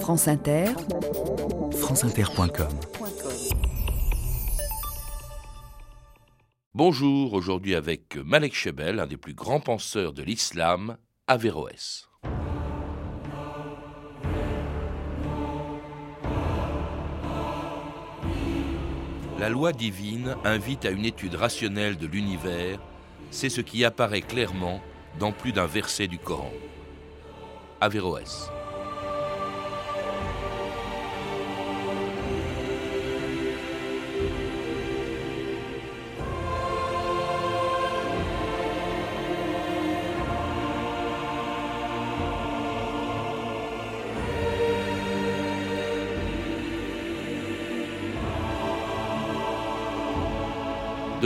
France Inter, franceinter.com Bonjour, aujourd'hui avec Malek Chebel, un des plus grands penseurs de l'islam, Averroès. La loi divine invite à une étude rationnelle de l'univers, c'est ce qui apparaît clairement dans plus d'un verset du Coran. Averroès.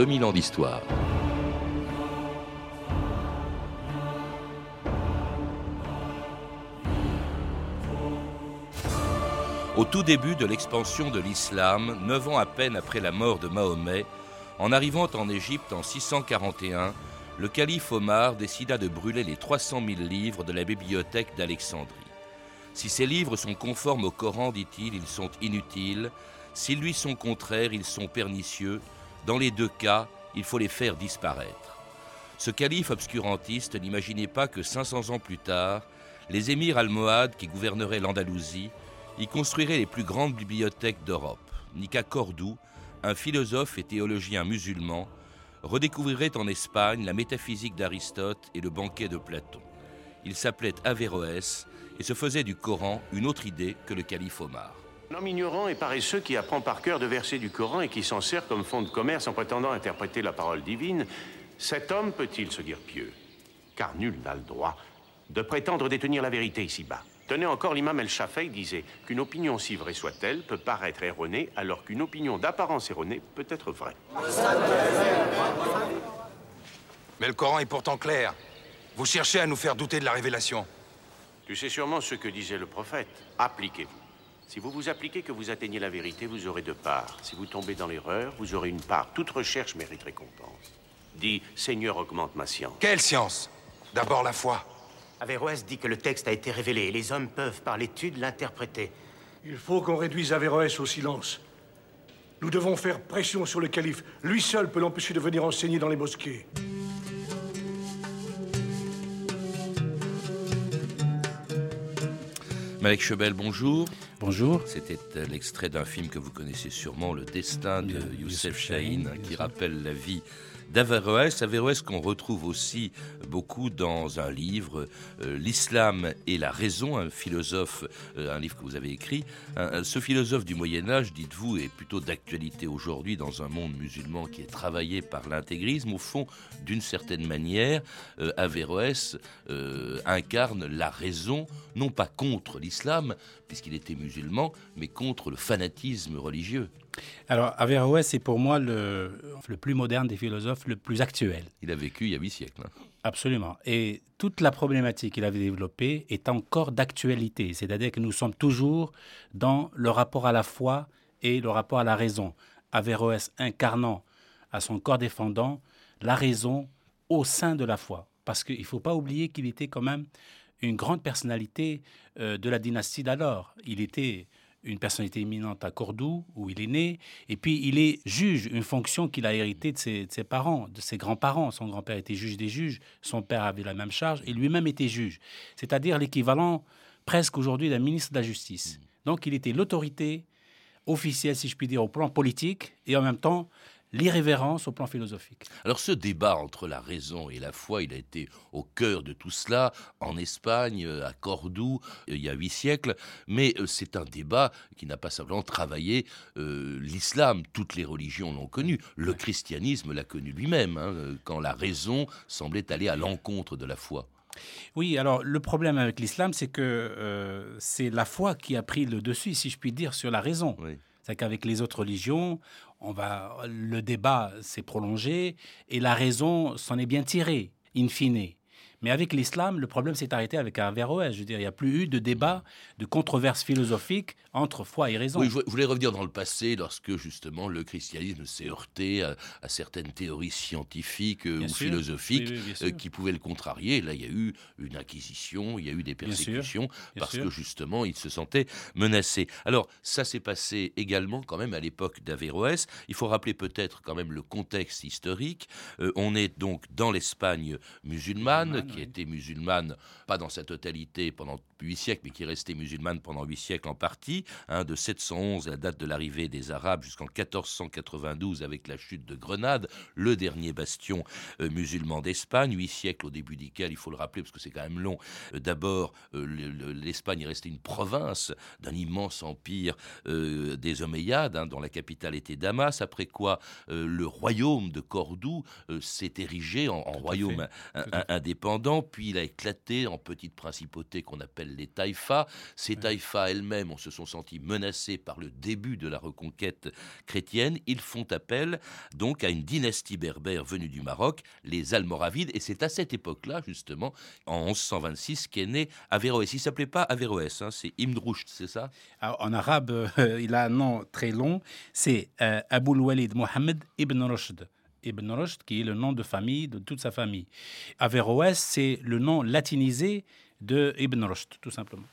2000 ans d'histoire. Au tout début de l'expansion de l'islam, neuf ans à peine après la mort de Mahomet, en arrivant en Égypte en 641, le calife Omar décida de brûler les 300 000 livres de la bibliothèque d'Alexandrie. Si ces livres sont conformes au Coran, dit-il, ils sont inutiles. S'ils lui sont contraires, ils sont pernicieux. Dans les deux cas, il faut les faire disparaître. Ce calife obscurantiste n'imaginait pas que 500 ans plus tard, les émirs almohades qui gouverneraient l'Andalousie y construiraient les plus grandes bibliothèques d'Europe. Nika Cordoue, un philosophe et théologien musulman, redécouvrirait en Espagne la métaphysique d'Aristote et le banquet de Platon. Il s'appelait Averroès et se faisait du Coran une autre idée que le calife Omar. Un homme ignorant et paresseux qui apprend par cœur de versets du Coran et qui s'en sert comme fond de commerce en prétendant interpréter la parole divine, cet homme peut-il se dire pieux? Car nul n'a le droit de prétendre détenir la vérité ici-bas. Tenez encore, l'imam El-Shafei disait qu'une opinion, si vraie soit-elle, peut paraître erronée, alors qu'une opinion d'apparence erronée peut être vraie. Mais le Coran est pourtant clair. Vous cherchez à nous faire douter de la révélation. Tu sais sûrement ce que disait le prophète. Appliquez-vous. Si vous vous appliquez que vous atteignez la vérité, vous aurez deux parts. Si vous tombez dans l'erreur, vous aurez une part. Toute recherche mérite récompense. Dis, Seigneur, augmente ma science. Quelle science? D'abord la foi. Averroès dit que le texte a été révélé et les hommes peuvent, par l'étude, l'interpréter. Il faut qu'on réduise Averroès au silence. Nous devons faire pression sur le calife. Lui seul peut l'empêcher de venir enseigner dans les mosquées. Malek Chebel, bonjour. Bonjour. C'était euh, l'extrait d'un film que vous connaissez sûrement, Le Destin de Youssef Chahine, qui rappelle la vie d'Averroès. Averroès qu'on retrouve aussi beaucoup dans un livre, euh, L'islam et la raison, un philosophe, euh, un livre que vous avez écrit. ce philosophe du Moyen Âge, dites-vous, est plutôt d'actualité aujourd'hui dans un monde musulman qui est travaillé par l'intégrisme. Au fond, d'une certaine manière, euh, Averroès incarne la raison, non pas contre l'islam, puisqu'il était musulman, mais contre le fanatisme religieux. Alors, Averroès est pour moi le, le, plus moderne des philosophes, le plus actuel. Il a vécu il y a huit siècles. Hein. Absolument. Et toute la problématique qu'il avait développée est encore d'actualité. C'est-à-dire que nous sommes toujours dans le rapport à la foi et le rapport à la raison. Averroès incarnant à son corps défendant la raison au sein de la foi. Parce qu'il ne faut pas oublier qu'il était quand même une grande personnalité euh, de la dynastie d'alors. Il était une personnalité éminente à Cordoue, où il est né, et puis il est juge, une fonction qu'il a héritée de ses, parents, de ses grands-parents. Son grand-père était juge des juges, son père avait la même charge, et lui-même était juge, c'est-à-dire l'équivalent presque aujourd'hui d'un ministre de la Justice. Donc il était l'autorité officielle, si je puis dire, au plan politique, et en même temps l'irrévérence au plan philosophique. Alors ce débat entre la raison et la foi, il a été au cœur de tout cela en Espagne, euh, à Cordoue, euh, il y a huit siècles, mais euh, c'est un débat qui n'a pas simplement travaillé l'islam, toutes les religions l'ont connu, le christianisme l'a connu lui-même, hein, quand la raison semblait aller à l'encontre de la foi. Oui, alors le problème avec l'islam, c'est que c'est la foi qui a pris le dessus, si je puis dire, sur la raison. C'est qu'avec les autres religions, on va, le débat s'est prolongé et la raison s'en est bien tirée, in fine. Mais avec l'islam, le problème s'est arrêté avec Averroès. Je veux dire, il n'y a plus eu de débat, de controverse philosophique entre foi et raison. Oui, je voulais revenir dans le passé, lorsque justement le christianisme s'est heurté à, certaines théories scientifiques euh, ou philosophiques euh, qui pouvaient le contrarier. Là, il y a eu une acquisition, il y a eu des persécutions, parce que justement, il se sentait menacé. Alors, ça s'est passé également quand même à l'époque d'Averroès. Il faut rappeler peut-être quand même le contexte historique. Euh, on est donc dans l'Espagne musulmane, qui était musulmane, pas dans sa totalité pendant huit siècles, mais qui est restée musulmane pendant huit siècles en partie, hein, de 711, la date de l'arrivée des Arabes, jusqu'en 1492 avec la chute de Grenade, le dernier bastion euh, musulman d'Espagne, huit siècles au début desquels, il faut le rappeler parce que c'est quand même long, euh, d'abord l'Espagne est restée une province d'un immense empire des Omeyyades, hein, dont la capitale était Damas, après quoi le royaume de Cordoue s'est érigé en, royaume indépendant, puis il a éclaté en petite principauté qu'on appelle les taïfas. Ces taïfas elles-mêmes se sont senties menacées par le début de la reconquête chrétienne. Ils font appel donc à une dynastie berbère venue du Maroc, les Almoravides, et c'est à cette époque-là, justement, en 1126, qu'est né Averroès. Il s'appelait pas Averroès, hein, c'est Ibn Rushd, c'est ça? En arabe, euh, il a un nom très long, c'est euh, Abul Walid Mohammed Ibn Rushd. Ibn Rushd, qui est le nom de famille de toute sa famille. Averroès, c'est le nom latinisé de Ibn Rushd, tout simplement.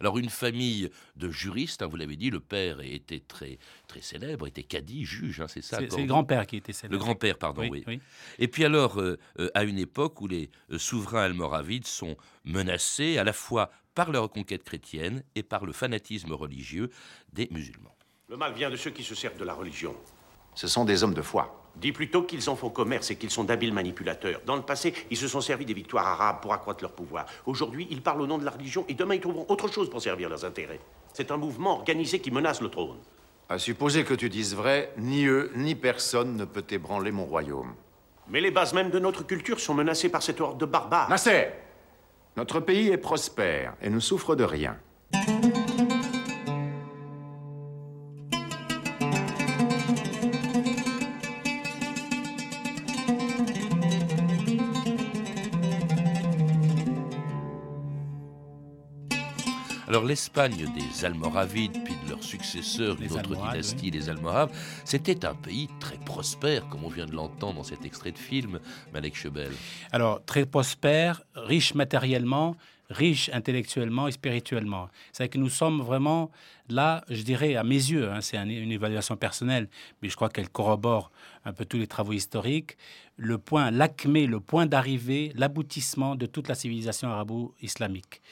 Alors une famille de juristes, hein, vous l'avez dit, le père était très très célèbre, était cadi, juge, hein, c'est ça. C'est le grand-père qui était célèbre. Le grand-père, pardon, oui, Et puis alors, euh, euh, à une époque où les euh, souverains almoravides sont menacés à la fois par la reconquête chrétienne et par le fanatisme religieux des musulmans. Le mal vient de ceux qui se servent de la religion. Ce sont des hommes de foi. Dis plutôt qu'ils en font commerce et qu'ils sont d'habiles manipulateurs. Dans le passé, ils se sont servis des victoires arabes pour accroître leur pouvoir. Aujourd'hui, ils parlent au nom de la religion et demain, ils trouveront autre chose pour servir leurs intérêts. C'est un mouvement organisé qui menace le trône. À supposer que tu dises vrai, ni eux, ni personne ne peut ébranler mon royaume. Mais les bases mêmes de notre culture sont menacées par cette horde de barbares. Nasser Notre pays est prospère et ne souffre de rien. Alors l'Espagne des Almoravides, puis de leurs successeurs, une autre dynastie, les Almoraves, c'était un pays très prospère, comme on vient de l'entendre dans cet extrait de film, Malek Chebel. Alors très prospère, riche matériellement, riche intellectuellement et spirituellement. C'est que nous sommes vraiment là, je dirais, à mes yeux, hein, c'est une évaluation personnelle, mais je crois qu'elle corrobore un peu tous les travaux historiques, le point, l'acmé, le point d'arrivée, l'aboutissement de toute la civilisation arabo-islamique.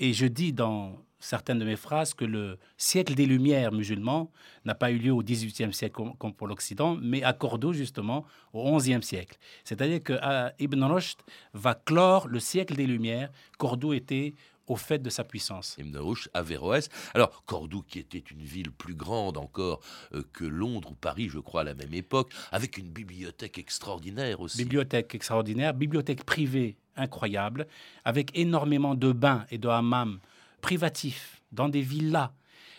Et je dis dans certaines de mes phrases que le siècle des Lumières musulmans n'a pas eu lieu au XVIIIe siècle comme pour l'Occident, mais à Cordoue justement au XIe siècle. C'est-à-dire que euh, Ibn Rushd va clore le siècle des Lumières. Cordoue était au fait de sa puissance. Ibn Rushd, Averroès. Alors, Cordoue, qui était une ville plus grande encore euh, que Londres ou Paris, je crois, à la même époque, avec une bibliothèque extraordinaire aussi. Bibliothèque extraordinaire, bibliothèque privée incroyable, avec énormément de bains et de hammams privatifs, dans des villas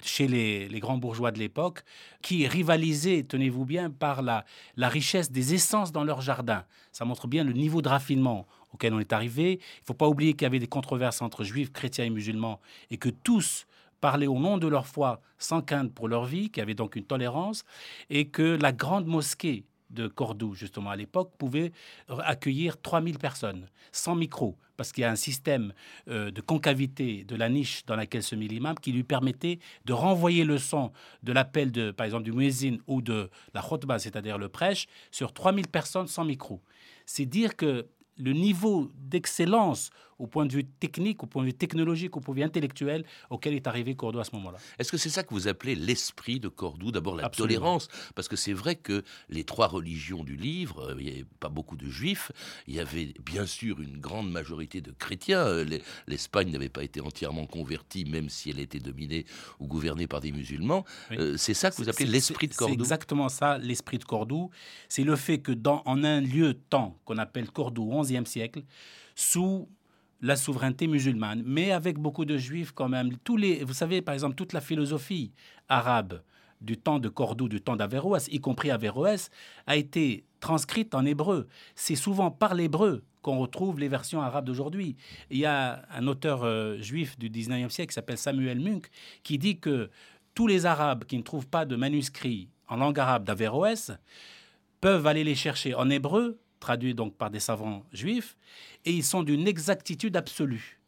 chez les, grands bourgeois de l'époque, qui rivalisaient, tenez-vous bien, par la, la richesse des essences dans leur jardin. Ça montre bien le niveau de raffinement auquel on est arrivé. Il ne faut pas oublier qu'il y avait des controverses entre juifs, chrétiens et musulmans, et que tous parlaient au nom de leur foi sans crainte pour leur vie, qu'il y avait donc une tolérance, et que la grande mosquée de Cordoue, justement, à l'époque, pouvait accueillir 3000 personnes, sans micro, parce qu'il y a un système euh, de concavité de la niche dans laquelle se met l'imam qui lui permettait de renvoyer le son de l'appel, de, par exemple, du muezzin ou de la khutbah, c'est-à-dire le prêche, sur 3000 personnes sans micro. C'est dire que le niveau d'excellence au point de vue technique, au point de vue technologique, au point de vue intellectuel auquel est arrivé Cordoue à ce moment-là. Est-ce que c'est ça que vous appelez l'esprit de Cordoue D'abord la tolérance, parce que c'est vrai que les trois religions du livre, euh, il n'y avait pas beaucoup de juifs, il y avait bien sûr une grande majorité de chrétiens. Euh, L'Espagne n'avait pas été entièrement convertie, même si elle était dominée ou gouvernée par des musulmans. Euh, c'est ça que vous appelez l'esprit de Cordoue? C'est exactement ça, l'esprit de Cordoue. C'est le fait que dans en un lieu temps qu'on appelle Cordoue, 11e siècle, sous la souveraineté musulmane, mais avec beaucoup de juifs quand même. Tous les, vous savez, par exemple, toute la philosophie arabe du temps de Cordoue, du temps d'Averroès, y compris Averroès, a été transcrite en hébreu. C'est souvent par l'hébreu qu'on retrouve les versions arabes d'aujourd'hui. Il y a un auteur euh, juif du 19e siècle qui s'appelle Samuel Munk qui dit que tous les Arabes qui ne trouvent pas de manuscrits en langue arabe d'Averroès peuvent aller les chercher en hébreu, traduits donc par des savants juifs, et ils sont d'une exactitude absolue.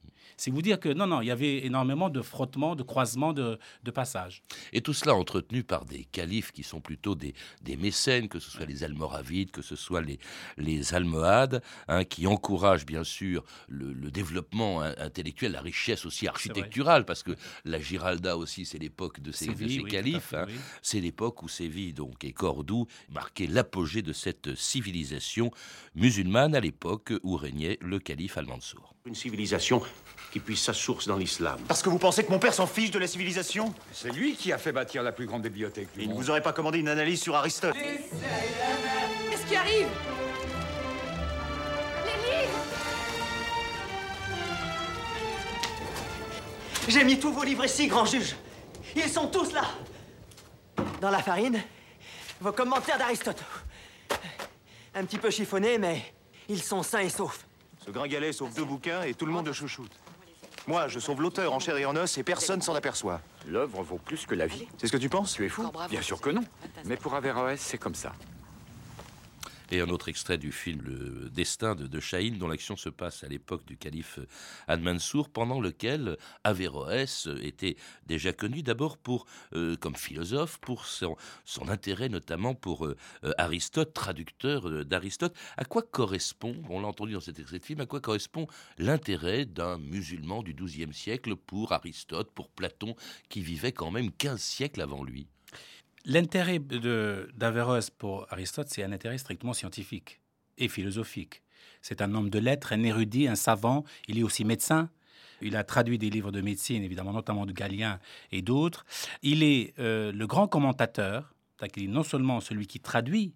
C'est vous dire que non, non, il y avait énormément de frottements, de croisements, de, passages. Et tout cela entretenu par des califes qui sont plutôt des, des mécènes, que ce soit les Almoravides, que ce soit les, les Almohades, hein, qui encouragent bien sûr le, développement intellectuel, la richesse aussi architecturale, parce que la Giralda aussi, c'est l'époque de ces, califes. Hein. C'est l'époque où Séville donc, et Cordoue marquaient l'apogée de cette civilisation musulmane à l'époque où régnait le calife Al-Mansour. Une civilisation qui puisse sa source dans l'islam. Parce que vous pensez que mon père s'en fiche de la civilisation? C'est lui qui a fait bâtir la plus grande bibliothèque Il ne vous aurait pas commandé une analyse sur Aristote? Qu'est-ce qui arrive? Les livres J'ai mis tous vos livres ici, grand juge. Ils sont tous là. Dans la farine, vos commentaires d'Aristote. Un petit peu chiffonnés, mais ils sont sains et saufs. Ce gringalet sauve deux bouquins et tout le monde le chouchoute. Moi, je sauve l'auteur en chair et en os et personne s'en aperçoit. L'œuvre vaut plus que la vie. C'est ce que tu penses? Tu es fou? Bien sûr que non. Mais pour Averroès, c'est comme ça et un autre extrait du film Le Destin de, de dont l'action se passe à l'époque du calife Ad-Mansour, pendant lequel Averroès était déjà connu d'abord pour, euh, comme philosophe, pour son, intérêt notamment pour euh, Aristote, traducteur d'Aristote. À quoi correspond, on l'a entendu dans cet extrait de film, à quoi correspond l'intérêt d'un musulman du XIIe siècle pour Aristote, pour Platon, qui vivait quand même 15 siècles avant lui? L'intérêt d'Averroès pour Aristote, c'est un intérêt strictement scientifique et philosophique. C'est un homme de lettres, un érudit, un savant. Il est aussi médecin. Il a traduit des livres de médecine, évidemment, notamment de Galien et d'autres. Il est euh, le grand commentateur, il est non seulement celui qui traduit,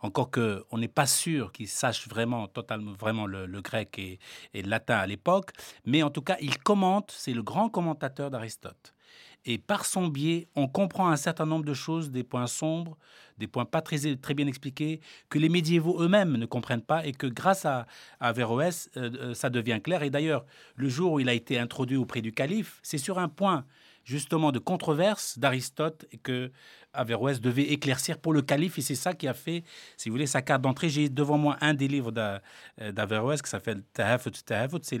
encore qu'on n'est pas sûr qu'il sache vraiment, totalement, vraiment le, grec et, et, le latin à l'époque, mais en tout cas, il commente, c'est le grand commentateur d'Aristote. Et par son biais, on comprend un certain nombre de choses, des points sombres, des points pas très, très bien expliqués, que les médiévaux eux-mêmes ne comprennent pas et que grâce à, Averroès, euh, euh, ça devient clair. Et d'ailleurs, le jour où il a été introduit auprès du calife, c'est sur un point justement de controverse d'Aristote que Averroès devait éclaircir pour le calife et c'est ça qui a fait, si vous voulez, sa carte d'entrée. J'ai devant moi un des livres euh, d'Averroès qui s'appelle Tahafut Tahafut, c'est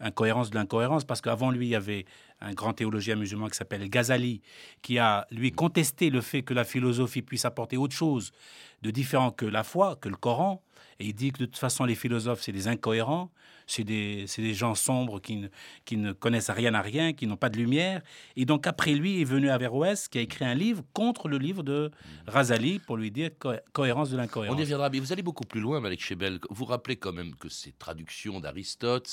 l'incohérence de l'incohérence parce qu'avant lui, il y avait un grand théologien musulman qui s'appelle Ghazali qui a lui contesté le fait que la philosophie puisse apporter autre chose de différent que la foi, que le Coran. Et il dit que de toute façon, les philosophes, c'est des incohérents c'est des, des, gens sombres qui ne, qui ne connaissent rien à rien, qui n'ont pas de lumière. Et donc après lui est venu Averroès qui a écrit un livre contre le livre de Razali pour lui dire cohérence de l'incohérence. On y reviendra, mais vous allez beaucoup plus loin, Malek Chebel. Vous rappelez quand même que ces traductions d'Aristote,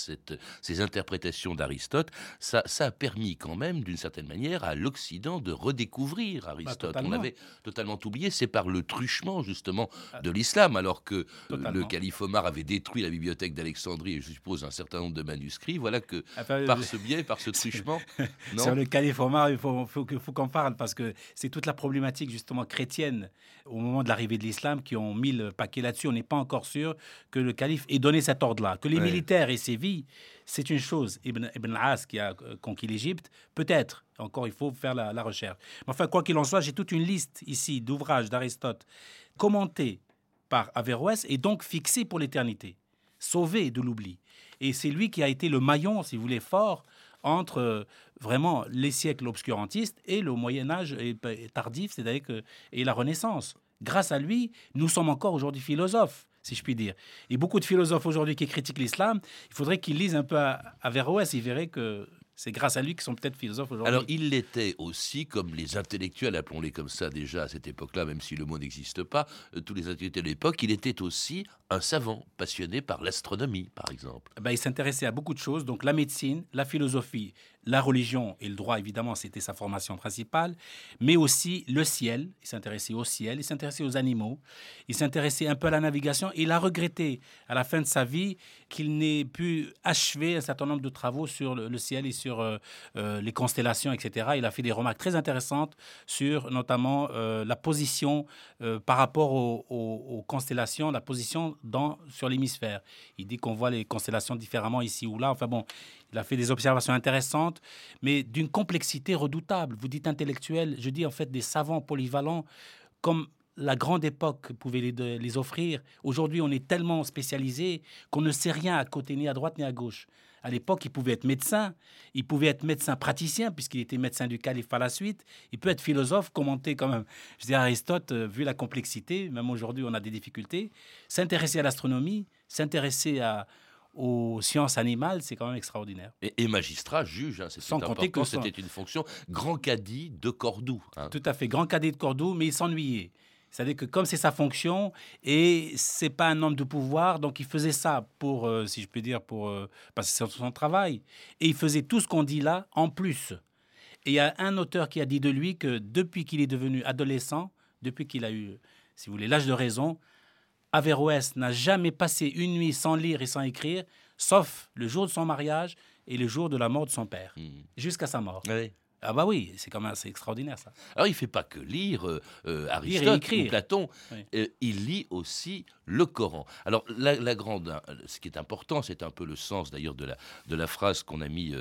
ces interprétations d'Aristote, ça, a permis quand même, d'une certaine manière, à l'Occident de redécouvrir Aristote. Bah, On avait totalement oublié, c'est par le truchement justement de l'islam, alors que le calife Omar avait détruit la bibliothèque d'Alexandrie, et je pose un certain nombre de manuscrits. Voilà que par ce biais, par ce truchement. Sur le calife Omar, il faut, faut, faut qu'on parle parce que c'est toute la problématique justement chrétienne au moment de l'arrivée de l'islam qui ont mis le paquet là-dessus. On n'est pas encore sûr que le calife ait donné cet ordre-là. Que les militaires aient sévi, c'est une chose. Ibn, Ibn As qui a conquis l'Égypte, peut-être. Encore, il faut faire la, la recherche. Mais enfin, quoi qu'il en soit, j'ai toute une liste ici d'ouvrages d'Aristote commentés par Averroès et donc fixés pour l'éternité, sauvés de l'oubli. Et c'est lui qui a été le maillon, si vous voulez, fort entre euh, vraiment les siècles obscurantistes et le Moyen Âge tardif, c'est-à-dire que et la Renaissance. Grâce à lui, nous sommes encore aujourd'hui philosophes, si je puis dire. Et beaucoup de philosophes aujourd'hui qui critiquent l'islam, il faudrait qu'ils lisent un peu Averroès, ils verraient que c'est grâce à lui qu'ils sont peut-être philosophes aujourd'hui. Alors, il l'était aussi, comme les intellectuels, appelons-les comme ça déjà à cette époque-là, même si le mot n'existe pas, euh, tous les intellectuels de l'époque, il était aussi un savant passionné par l'astronomie, par exemple. Ben, il s'intéressait à beaucoup de choses, donc la médecine, la philosophie, la religion et le droit, évidemment, c'était sa formation principale, mais aussi le ciel. Il s'intéressait au ciel, il s'intéressait aux animaux, il s'intéressait un peu à la navigation. il a regretté à la fin de sa vie qu'il n'ait pu achever un certain nombre de travaux sur le, ciel et sur euh, euh, les constellations, etc. Il a fait des remarques très intéressantes sur notamment euh, la position par rapport aux, constellations, la position sur l'hémisphère. Il dit qu'on voit les constellations différemment ici ou là. Enfin bon, il a fait des observations intéressantes, mais d'une complexité redoutable. Vous dites intellectuel, je dis en fait des savants polyvalents comme la grande époque pouvait les, offrir. Aujourd'hui, on est tellement spécialisé qu'on ne sait rien à côté, ni à droite, ni à gauche. À l'époque, il pouvait être médecin, il pouvait être médecin praticien, puisqu'il était médecin du calife par la suite. Il peut être philosophe, commenter quand même. Je dis Aristote, euh, vu la complexité, même aujourd'hui, on a des difficultés. S'intéresser à l'astronomie, s'intéresser à, aux sciences animales, c'est quand même extraordinaire. Et, magistrat, juge, hein, c'est Sans compter que c'était une fonction grand caddie de Cordoue. Hein. Tout à fait, grand caddie de Cordoue, mais il s'ennuyait. C'est-à-dire que comme c'est sa fonction et c'est pas un homme de pouvoir, donc il faisait ça pour, euh, si je peux dire, pour euh, parce que c'est son travail. Et il faisait tout ce qu'on dit là en plus. Et il y a un auteur qui a dit de lui que depuis qu'il est devenu adolescent, depuis qu'il a eu, si vous voulez, l'âge de raison, Averroès n'a jamais passé une nuit sans lire et sans écrire, sauf le jour de son mariage et le jour de la mort de son père, hmm. jusqu'à sa mort. Ah bah oui, c'est quand même assez extraordinaire ça. Alors il fait pas que lire euh, euh, Aristote ou Platon, euh, il lit aussi le Coran. Alors la, grande, ce qui est important, c'est un peu le sens d'ailleurs de la, de la phrase qu'on a mis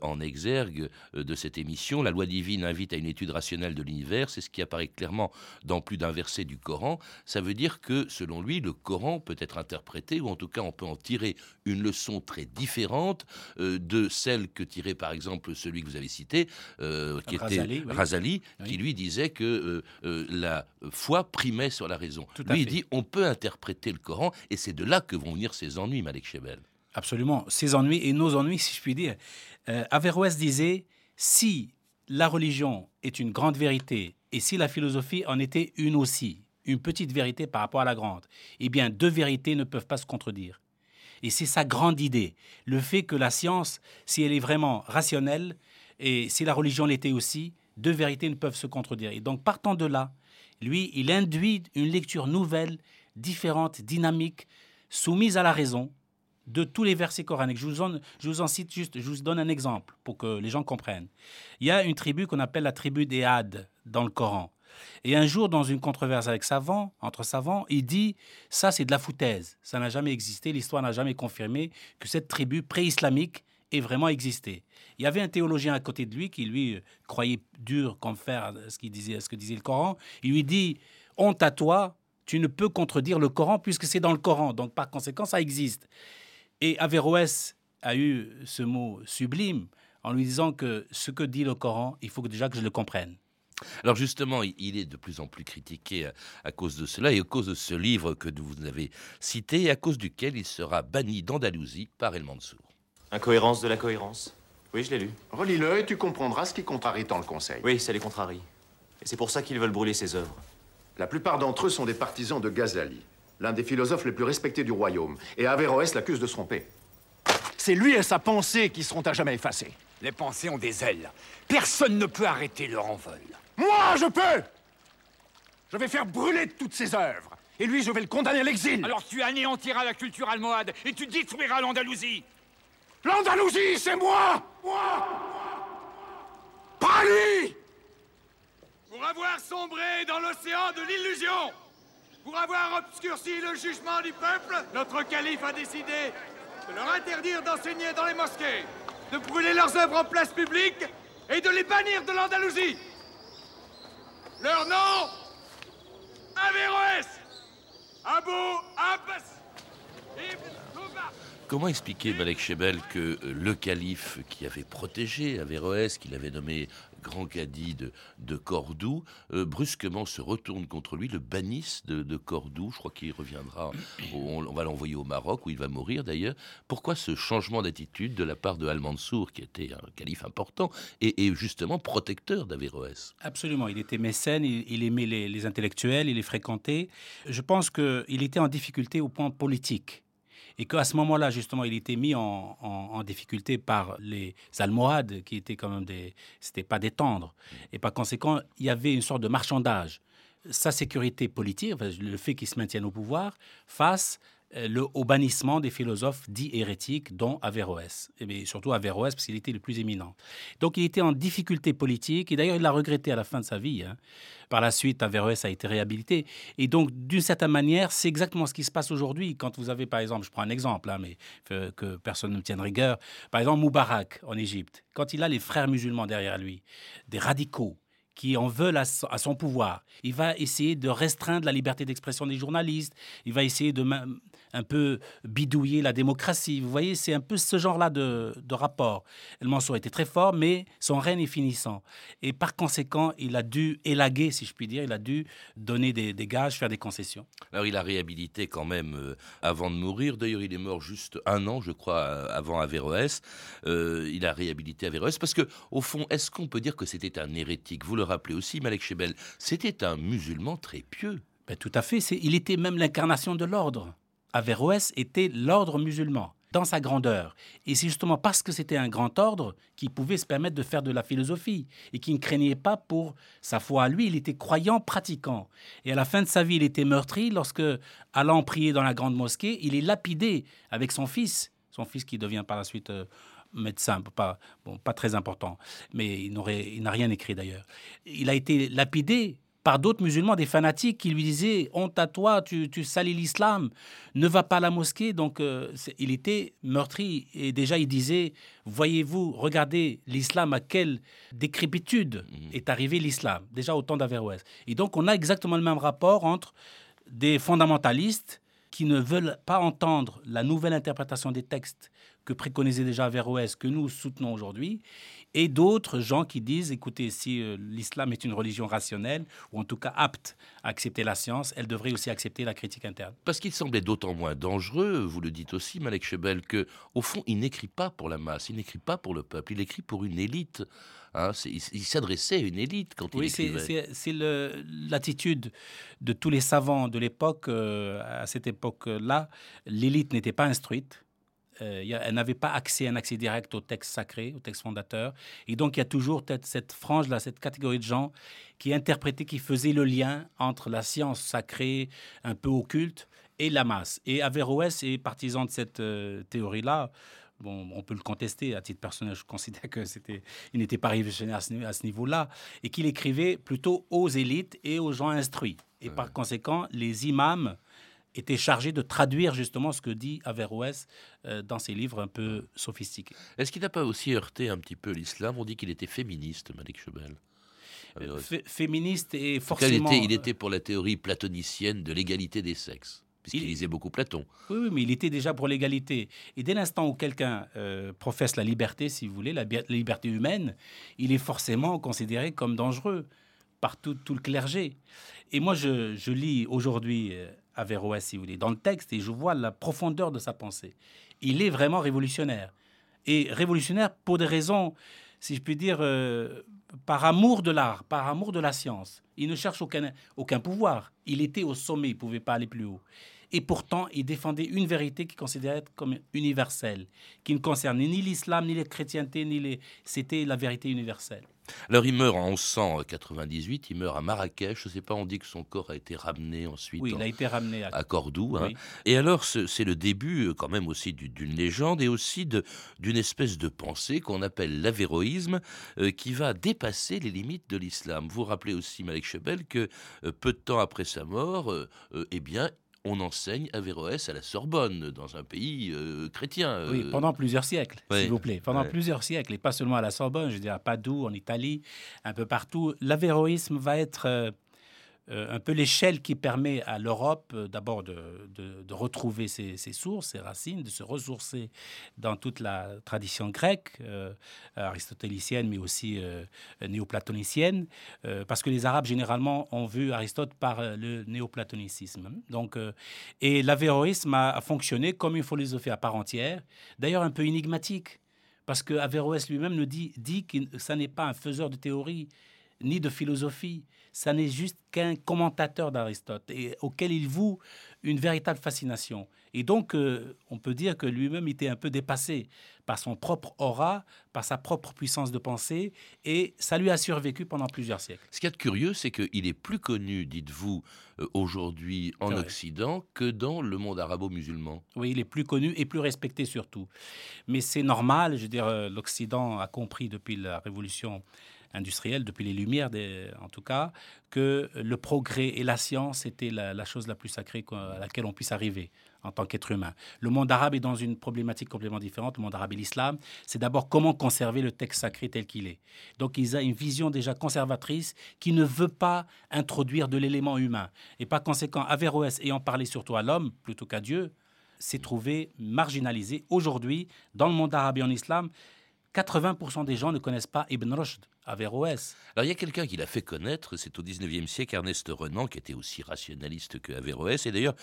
en exergue de cette émission. La loi divine invite à une étude rationnelle de l'univers, c'est ce qui apparaît clairement dans plus d'un verset du Coran. Ça veut dire que selon lui, le Coran peut être interprété, ou en tout cas on peut en tirer une leçon très différente de celle que tirait par exemple celui que vous avez cité. Euh, qui était Razali, qui lui disait que euh, euh, la foi primait sur la raison. lui, il dit on peut interpréter le Coran, et c'est de là que vont venir ses ennuis, Malek Chebel. Absolument, ses ennuis et nos ennuis, si je puis dire. Averroès disait si la religion est une grande vérité et si la philosophie en était une aussi, une petite vérité par rapport à la grande, eh bien deux vérités ne peuvent pas se contredire. Et c'est sa grande idée, le fait que la science, si elle est vraiment rationnelle, et si la religion l'était aussi, deux vérités ne peuvent se contredire. Et donc, partant de là, lui, il induit une lecture nouvelle, différente, dynamique, soumise à la raison de tous les versets coraniques. Je vous en, je vous en cite juste, je vous donne un exemple pour que les gens comprennent. Il y a une tribu qu'on appelle la tribu des Hades dans le Coran. Et un jour, dans une controverse avec savants, entre savants, il dit ça, c'est de la foutaise. Ça n'a jamais existé. L'histoire n'a jamais confirmé que cette tribu pré-islamique ait vraiment existé. Il y avait un théologien à côté de lui qui, lui, croyait dur comme fer ce, qu'il disait, ce que disait le Coran. Il lui dit Honte à toi, tu ne peux contredire le Coran puisque c'est dans le Coran. Donc, par conséquent, ça existe. Et Averroès a eu ce mot sublime en lui disant que ce que dit le Coran, il faut déjà que je le comprenne. Alors justement, il est de plus en plus critiqué à, cause de cela et à cause de ce livre que vous avez cité et à cause duquel il sera banni d'Andalousie par El Mansour. Incohérence de la cohérence. Oui, je l'ai lu. Relis-le et tu comprendras ce qui contrarie tant le Conseil. Oui, ça les contrarie. Et c'est pour ça qu'ils veulent brûler ses œuvres. La plupart d'entre eux sont des partisans de Ghazali, l'un des philosophes les plus respectés du royaume. Et Averroès l'accuse de se tromper. C'est lui et sa pensée qui seront à jamais effacés. Les pensées ont des ailes. Personne ne peut arrêter leur envol. Moi, je peux Je vais faire brûler toutes ses œuvres. Et lui, je vais le condamner à l'exil. Alors tu anéantiras la culture almohade et tu détruiras l'Andalousie. L'Andalousie, c'est moi. Moi Pas lui. Pour avoir sombré dans l'océan de l'illusion, pour avoir obscurci le jugement du peuple, notre calife a décidé de leur interdire d'enseigner dans les mosquées, de brûler leurs œuvres en place publique et de les bannir de l'Andalousie. Leur nom Averroès. Abou Abbas Ibn Comment expliquer, Malek Chebel, que le calife qui avait protégé Averroès, qu'il avait nommé grand cadi de, Cordoue, euh, brusquement se retourne contre lui, le bannisse de, Cordoue? Je crois qu'il reviendra, on, va l'envoyer au Maroc, où il va mourir d'ailleurs. Pourquoi ce changement d'attitude de la part de Al-Mansour, qui était un calife important et, justement protecteur d'Averroès? Absolument, il était mécène, il, aimait les intellectuels, il les fréquentait. Je pense qu'il était en difficulté au point politique. Et qu'à ce moment-là, justement, il était mis en, en, difficulté par les Almohades, qui étaient quand même des, c'était pas des tendres, et par conséquent, il y avait une sorte de marchandage. Sa sécurité politique, le fait qu'il se maintienne au pouvoir, face le, au bannissement des philosophes dits hérétiques, dont Averroès, et surtout Averroès parce qu'il était le plus éminent. Donc il était en difficulté politique, et d'ailleurs il l'a regretté à la fin de sa vie. Hein. Par la suite, Averroès a été réhabilité. Et donc, d'une certaine manière, c'est exactement ce qui se passe aujourd'hui. Quand vous avez, par exemple, je prends un exemple, hein, mais que personne ne me tienne rigueur, par exemple Moubarak en Égypte, quand il a les frères musulmans derrière lui, des radicaux, qui en veulent à, son pouvoir. Il va essayer de restreindre la liberté d'expression des journalistes. Il va essayer de un peu bidouiller la démocratie. Vous voyez, c'est un peu ce genre-là de, rapport. El Mansour était très fort, mais son règne est finissant. Et par conséquent, il a dû élaguer, si je puis dire, il a dû donner des, gages, faire des concessions. Alors, il a réhabilité quand même euh, avant de mourir. D'ailleurs, il est mort juste un an, je crois, avant Averroès. Euh, il a réhabilité Averroès parce que, au fond, est-ce qu'on peut dire que c'était un hérétique? Vous le rappelez aussi, Malek Chebel, c'était un musulman très pieux. Ben, tout à fait. Il était même l'incarnation de l'ordre. Averroès était l'ordre musulman dans sa grandeur. Et c'est justement parce que c'était un grand ordre qu'il pouvait se permettre de faire de la philosophie et qui ne craignait pas pour sa foi à lui. Il était croyant, pratiquant. Et à la fin de sa vie, il était meurtri lorsque, allant prier dans la grande mosquée, il est lapidé avec son fils, son fils qui devient par la suite euh, médecin, pas, bon, pas très important, mais il n'a rien écrit d'ailleurs. Il a été lapidé par d'autres musulmans, des fanatiques qui lui disaient Honte à toi, tu, salis l'islam, ne va pas à la mosquée. Donc euh, il était meurtri. Et déjà, il disait Voyez-vous, regardez l'islam, à quelle décrépitude mhm. est arrivé l'islam, déjà au temps d'Averroès. Et donc, on a exactement le même rapport entre des fondamentalistes qui ne veulent pas entendre la nouvelle interprétation des textes que préconisait déjà Averroès, que nous soutenons aujourd'hui, et d'autres gens qui disent, écoutez, si euh, l'islam est une religion rationnelle, ou en tout cas apte à accepter la science, elle devrait aussi accepter la critique interne. Parce qu'il semblait d'autant moins dangereux, vous le dites aussi, Malek Chebel, que au fond, il n'écrit pas pour la masse, il n'écrit pas pour le peuple, il écrit pour une élite. Hein, il, s'adressait à une élite quand il écrivait. Oui, c'est l'attitude de tous les savants de l'époque. Euh, à cette époque-là, l'élite n'était pas instruite. Euh, elle n'avait pas accès, un accès direct au texte sacré, au texte fondateur. Et donc, il y a toujours cette frange-là, cette catégorie de gens qui interprétaient, qui faisaient le lien entre la science sacrée, un peu occulte, et la masse. Et Averroès est partisan de cette euh, théorie-là. Bon, on peut le contester. À titre personnel, je considère que c'était, il n'était pas révolutionnaire à ce niveau-là, et qu'il écrivait plutôt aux élites et aux gens instruits. Et par conséquent, les imams était chargé de traduire justement ce que dit Averroès euh, dans ses livres un peu sophistiqués. Est-ce qu'il n'a pas aussi heurté un petit peu l'islam? On dit qu'il était féministe, Malik Chebel. Euh, féministe et forcément... Il était, il était pour la théorie platonicienne de l'égalité des sexes puisqu'il lisait beaucoup Platon. Oui, oui, mais il était déjà pour l'égalité. Et dès l'instant où quelqu'un euh, professe la liberté, si vous voulez, la, liberté humaine, il est forcément considéré comme dangereux par tout, tout le clergé. Et moi, je, je lis aujourd'hui Averroès, si vous voulez, dans le texte, et je vois la profondeur de sa pensée. Il est vraiment révolutionnaire. Et révolutionnaire pour des raisons, si je puis dire, euh, par amour de l'art, par amour de la science. Il ne cherche aucun, aucun pouvoir. Il était au sommet, il ne pouvait pas aller plus haut. Et pourtant, il défendait une vérité qu'il considérait comme universelle, qui ne concernait ni l'islam, ni la chrétienté, ni les... C'était la vérité universelle. Alors il meurt en 1198, il meurt à Marrakech. Je ne sais pas, on dit que son corps a été ramené ensuite. Oui, il a été ramené à, Cordoue. Hein. Et alors c'est le début euh, quand même aussi d'une légende et aussi d'une espèce de pensée qu'on appelle l'avéroïsme euh, qui va dépasser les limites de l'islam. Vous rappelez aussi, Malek Chebel, que euh, peu de temps après sa mort, eh bien, on enseigne Averroès à la Sorbonne, dans un pays euh, chrétien. Euh. Oui, pendant plusieurs siècles, s'il vous plaît. Pendant plusieurs siècles, et pas seulement à la Sorbonne, je veux dire à Padoue, en Italie, un peu partout. L'avéroïsme va être euh, un peu l'échelle qui permet à l'Europe euh, d'abord de, de, retrouver ses, sources, ses racines, de se ressourcer dans toute la tradition grecque, euh, aristotélicienne, mais aussi néoplatonicienne, parce que les Arabes généralement ont vu Aristote par le néoplatonicisme. Donc, et l'avéroïsme a, a fonctionné comme une philosophie à part entière, d'ailleurs un peu énigmatique, parce que Averroès lui-même nous dit, dit que ça n'est pas un faiseur de théorie, ni de philosophie. Ça n'est juste qu'un commentateur d'Aristote et auquel il voue une véritable fascination. Et donc, euh, on peut dire que lui-même était un peu dépassé par son propre aura, par sa propre puissance de pensée, et ça lui a survécu pendant plusieurs siècles. Ce qui est curieux, c'est qu'il est plus connu, dites-vous, euh, aujourd'hui en Occident que dans le monde arabo-musulman. Oui, il est plus connu et plus respecté surtout. Mais c'est normal, je veux dire, euh, l'Occident a compris depuis la Révolution industrielle, depuis les Lumières en tout cas, que le progrès et la science étaient la, chose la plus sacrée à laquelle on puisse arriver en tant qu'être humain. Le monde arabe est dans une problématique complètement différente. Le monde arabe et l'islam, c'est d'abord comment conserver le texte sacré tel qu'il est. Donc ils ont une vision déjà conservatrice qui ne veut pas introduire de l'élément humain. Et par conséquent, Averroès ayant parlé surtout à l'homme plutôt qu'à Dieu, s'est trouvé marginalisé. Aujourd'hui, dans le monde arabe et en islam, 80% des gens ne connaissent pas Ibn Rushd, Averroès. Alors il y a quelqu'un qui l'a fait connaître, c'est au 19e siècle Ernest Renan, qui était aussi rationaliste que Averroès, et d'ailleurs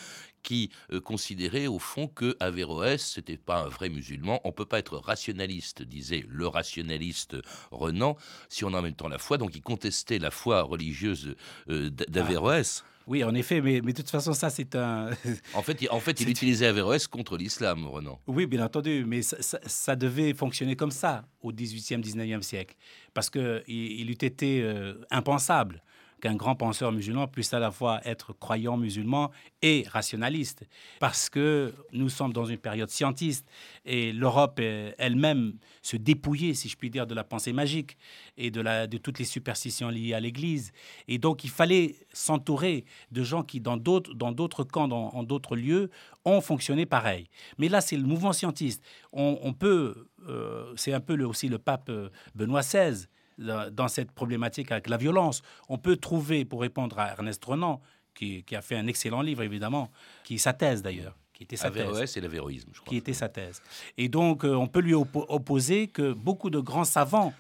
qui euh, considérait au fond que Averroès, n'était pas un vrai musulman. On ne peut pas être rationaliste, disait le rationaliste Renan, si on a en même temps la foi. Donc il contestait la foi religieuse euh, d'Averroès. Oui, en effet, mais, mais, de toute façon, ça, c'est un. en fait, il, en fait, il utilisait Averroès contre l'islam, Renan. Oui, bien entendu, mais ça, devait fonctionner comme ça au 18e, 19e siècle. Parce qu'il il eût été euh, impensable qu'un grand penseur musulman puisse à la fois être croyant musulman et rationaliste. Parce que nous sommes dans une période scientiste et l'Europe elle-même se dépouillait, si je puis dire, de la pensée magique et de, la, de toutes les superstitions liées à l'Église. Et donc il fallait s'entourer de gens qui, dans d'autres, dans d'autres camps, dans, d'autres lieux, ont fonctionné pareil. Mais là, c'est le mouvement scientiste. On, peut, euh, c'est un peu le, aussi le pape euh, Benoît XVI dans cette problématique avec la violence. On peut trouver, pour répondre à Ernest Renan, qui, a fait un excellent livre, évidemment, qui est sa thèse d'ailleurs, qui était sa thèse. et l'avéroïsme, je crois. Qui était sa thèse. Et donc, euh, on peut lui opposer que beaucoup de grands savants,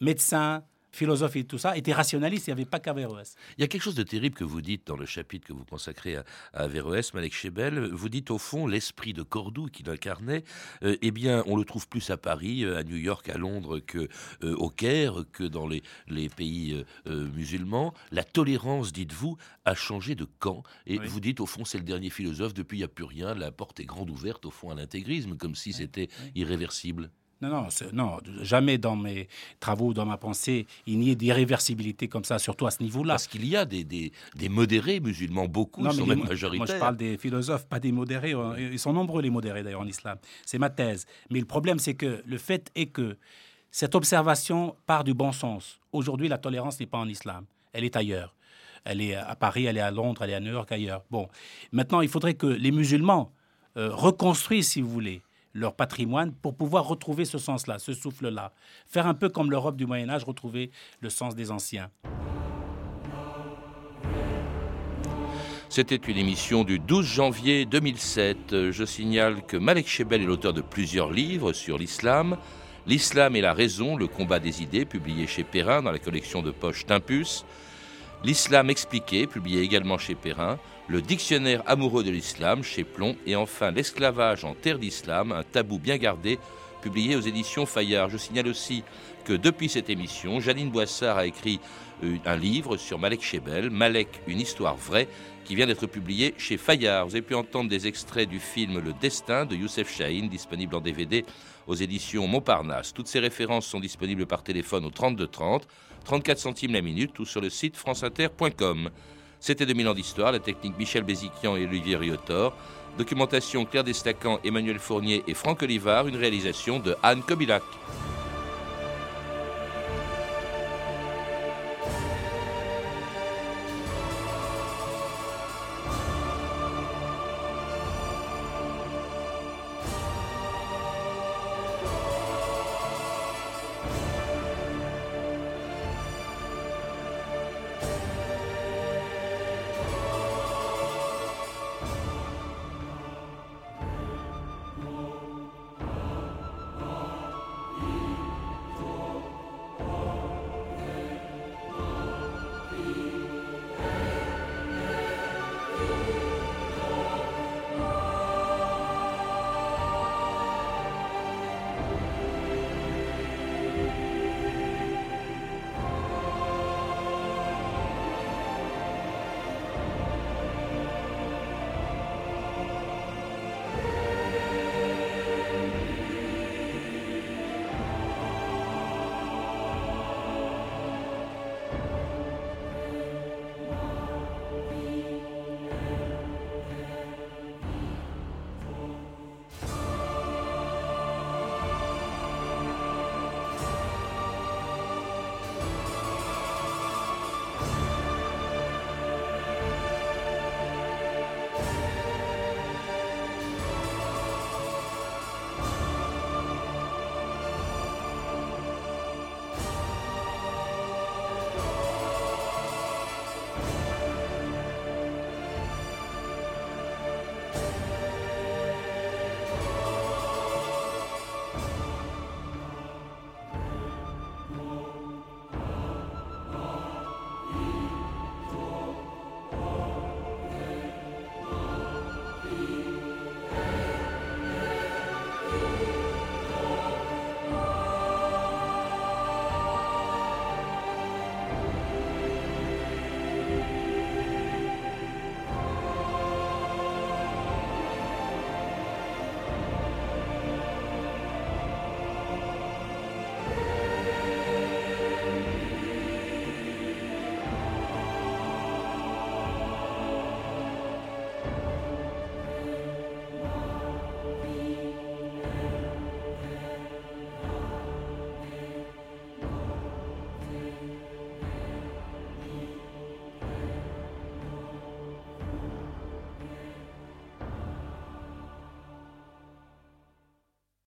médecins, philosophe et tout ça, était rationaliste, il n'y avait pas qu'Averroès. Il y a quelque chose de terrible que vous dites dans le chapitre que vous consacrez à, Averroès, Malek Chebel. Vous dites au fond l'esprit de Cordoue qu'il incarnait, euh, eh bien, on le trouve plus à Paris, euh, à New York, à Londres que euh, au Caire, que dans les, les pays musulmans. La tolérance, dites-vous, a changé de camp. Et vous dites, au fond, c'est le dernier philosophe, depuis il n'y a plus rien, la porte est grande ouverte, au fond, à l'intégrisme, comme si c'était irréversible. Non, non, non, jamais dans mes travaux, dans ma pensée, il n'y ait d'irréversibilité comme ça, surtout à ce niveau-là. Parce qu'il y a des, des, des, modérés musulmans, beaucoup, non, sont même majoritaires. Moi, je parle des philosophes, pas des modérés. Ils sont nombreux, les modérés, d'ailleurs, en islam. C'est ma thèse. Mais le problème, c'est que le fait est que cette observation part du bon sens. Aujourd'hui, la tolérance n'est pas en islam. Elle est ailleurs. Elle est à Paris, elle est à Londres, elle est à New York, ailleurs. Bon, maintenant, il faudrait que les musulmans euh, reconstruisent, si vous voulez, leur patrimoine pour pouvoir retrouver ce sens-là, ce souffle-là. Faire un peu comme l'Europe du Moyen Âge, retrouver le sens des anciens. C'était une émission du 12 janvier 2007. Je signale que Malek Chebel est l'auteur de plusieurs livres sur l'islam. L'islam et la raison, le combat des idées, publié chez Perrin dans la collection de poche Timpus. L'islam expliqué, publié également chez Perrin. Le dictionnaire amoureux de l'islam chez Plomb et enfin l'esclavage en terre d'islam, un tabou bien gardé, publié aux éditions Fayard. Je signale aussi que depuis cette émission, Janine Boissard a écrit euh, un livre sur Malek Chebel, Malek, une histoire vraie, qui vient d'être publié chez Fayard. Vous avez pu entendre des extraits du film Le Destin de Youssef Chahine, disponible en DVD aux éditions Montparnasse. Toutes ces références sont disponibles par téléphone au 32 30, 34 centimes la minute ou sur le site franceinter.com. C'était 2000 ans d'histoire, la technique Michel Béziquian et Olivier Riotor. Documentation Claire Destacan, Emmanuel Fournier et Franck Olivard, une réalisation de Anne Kobilac.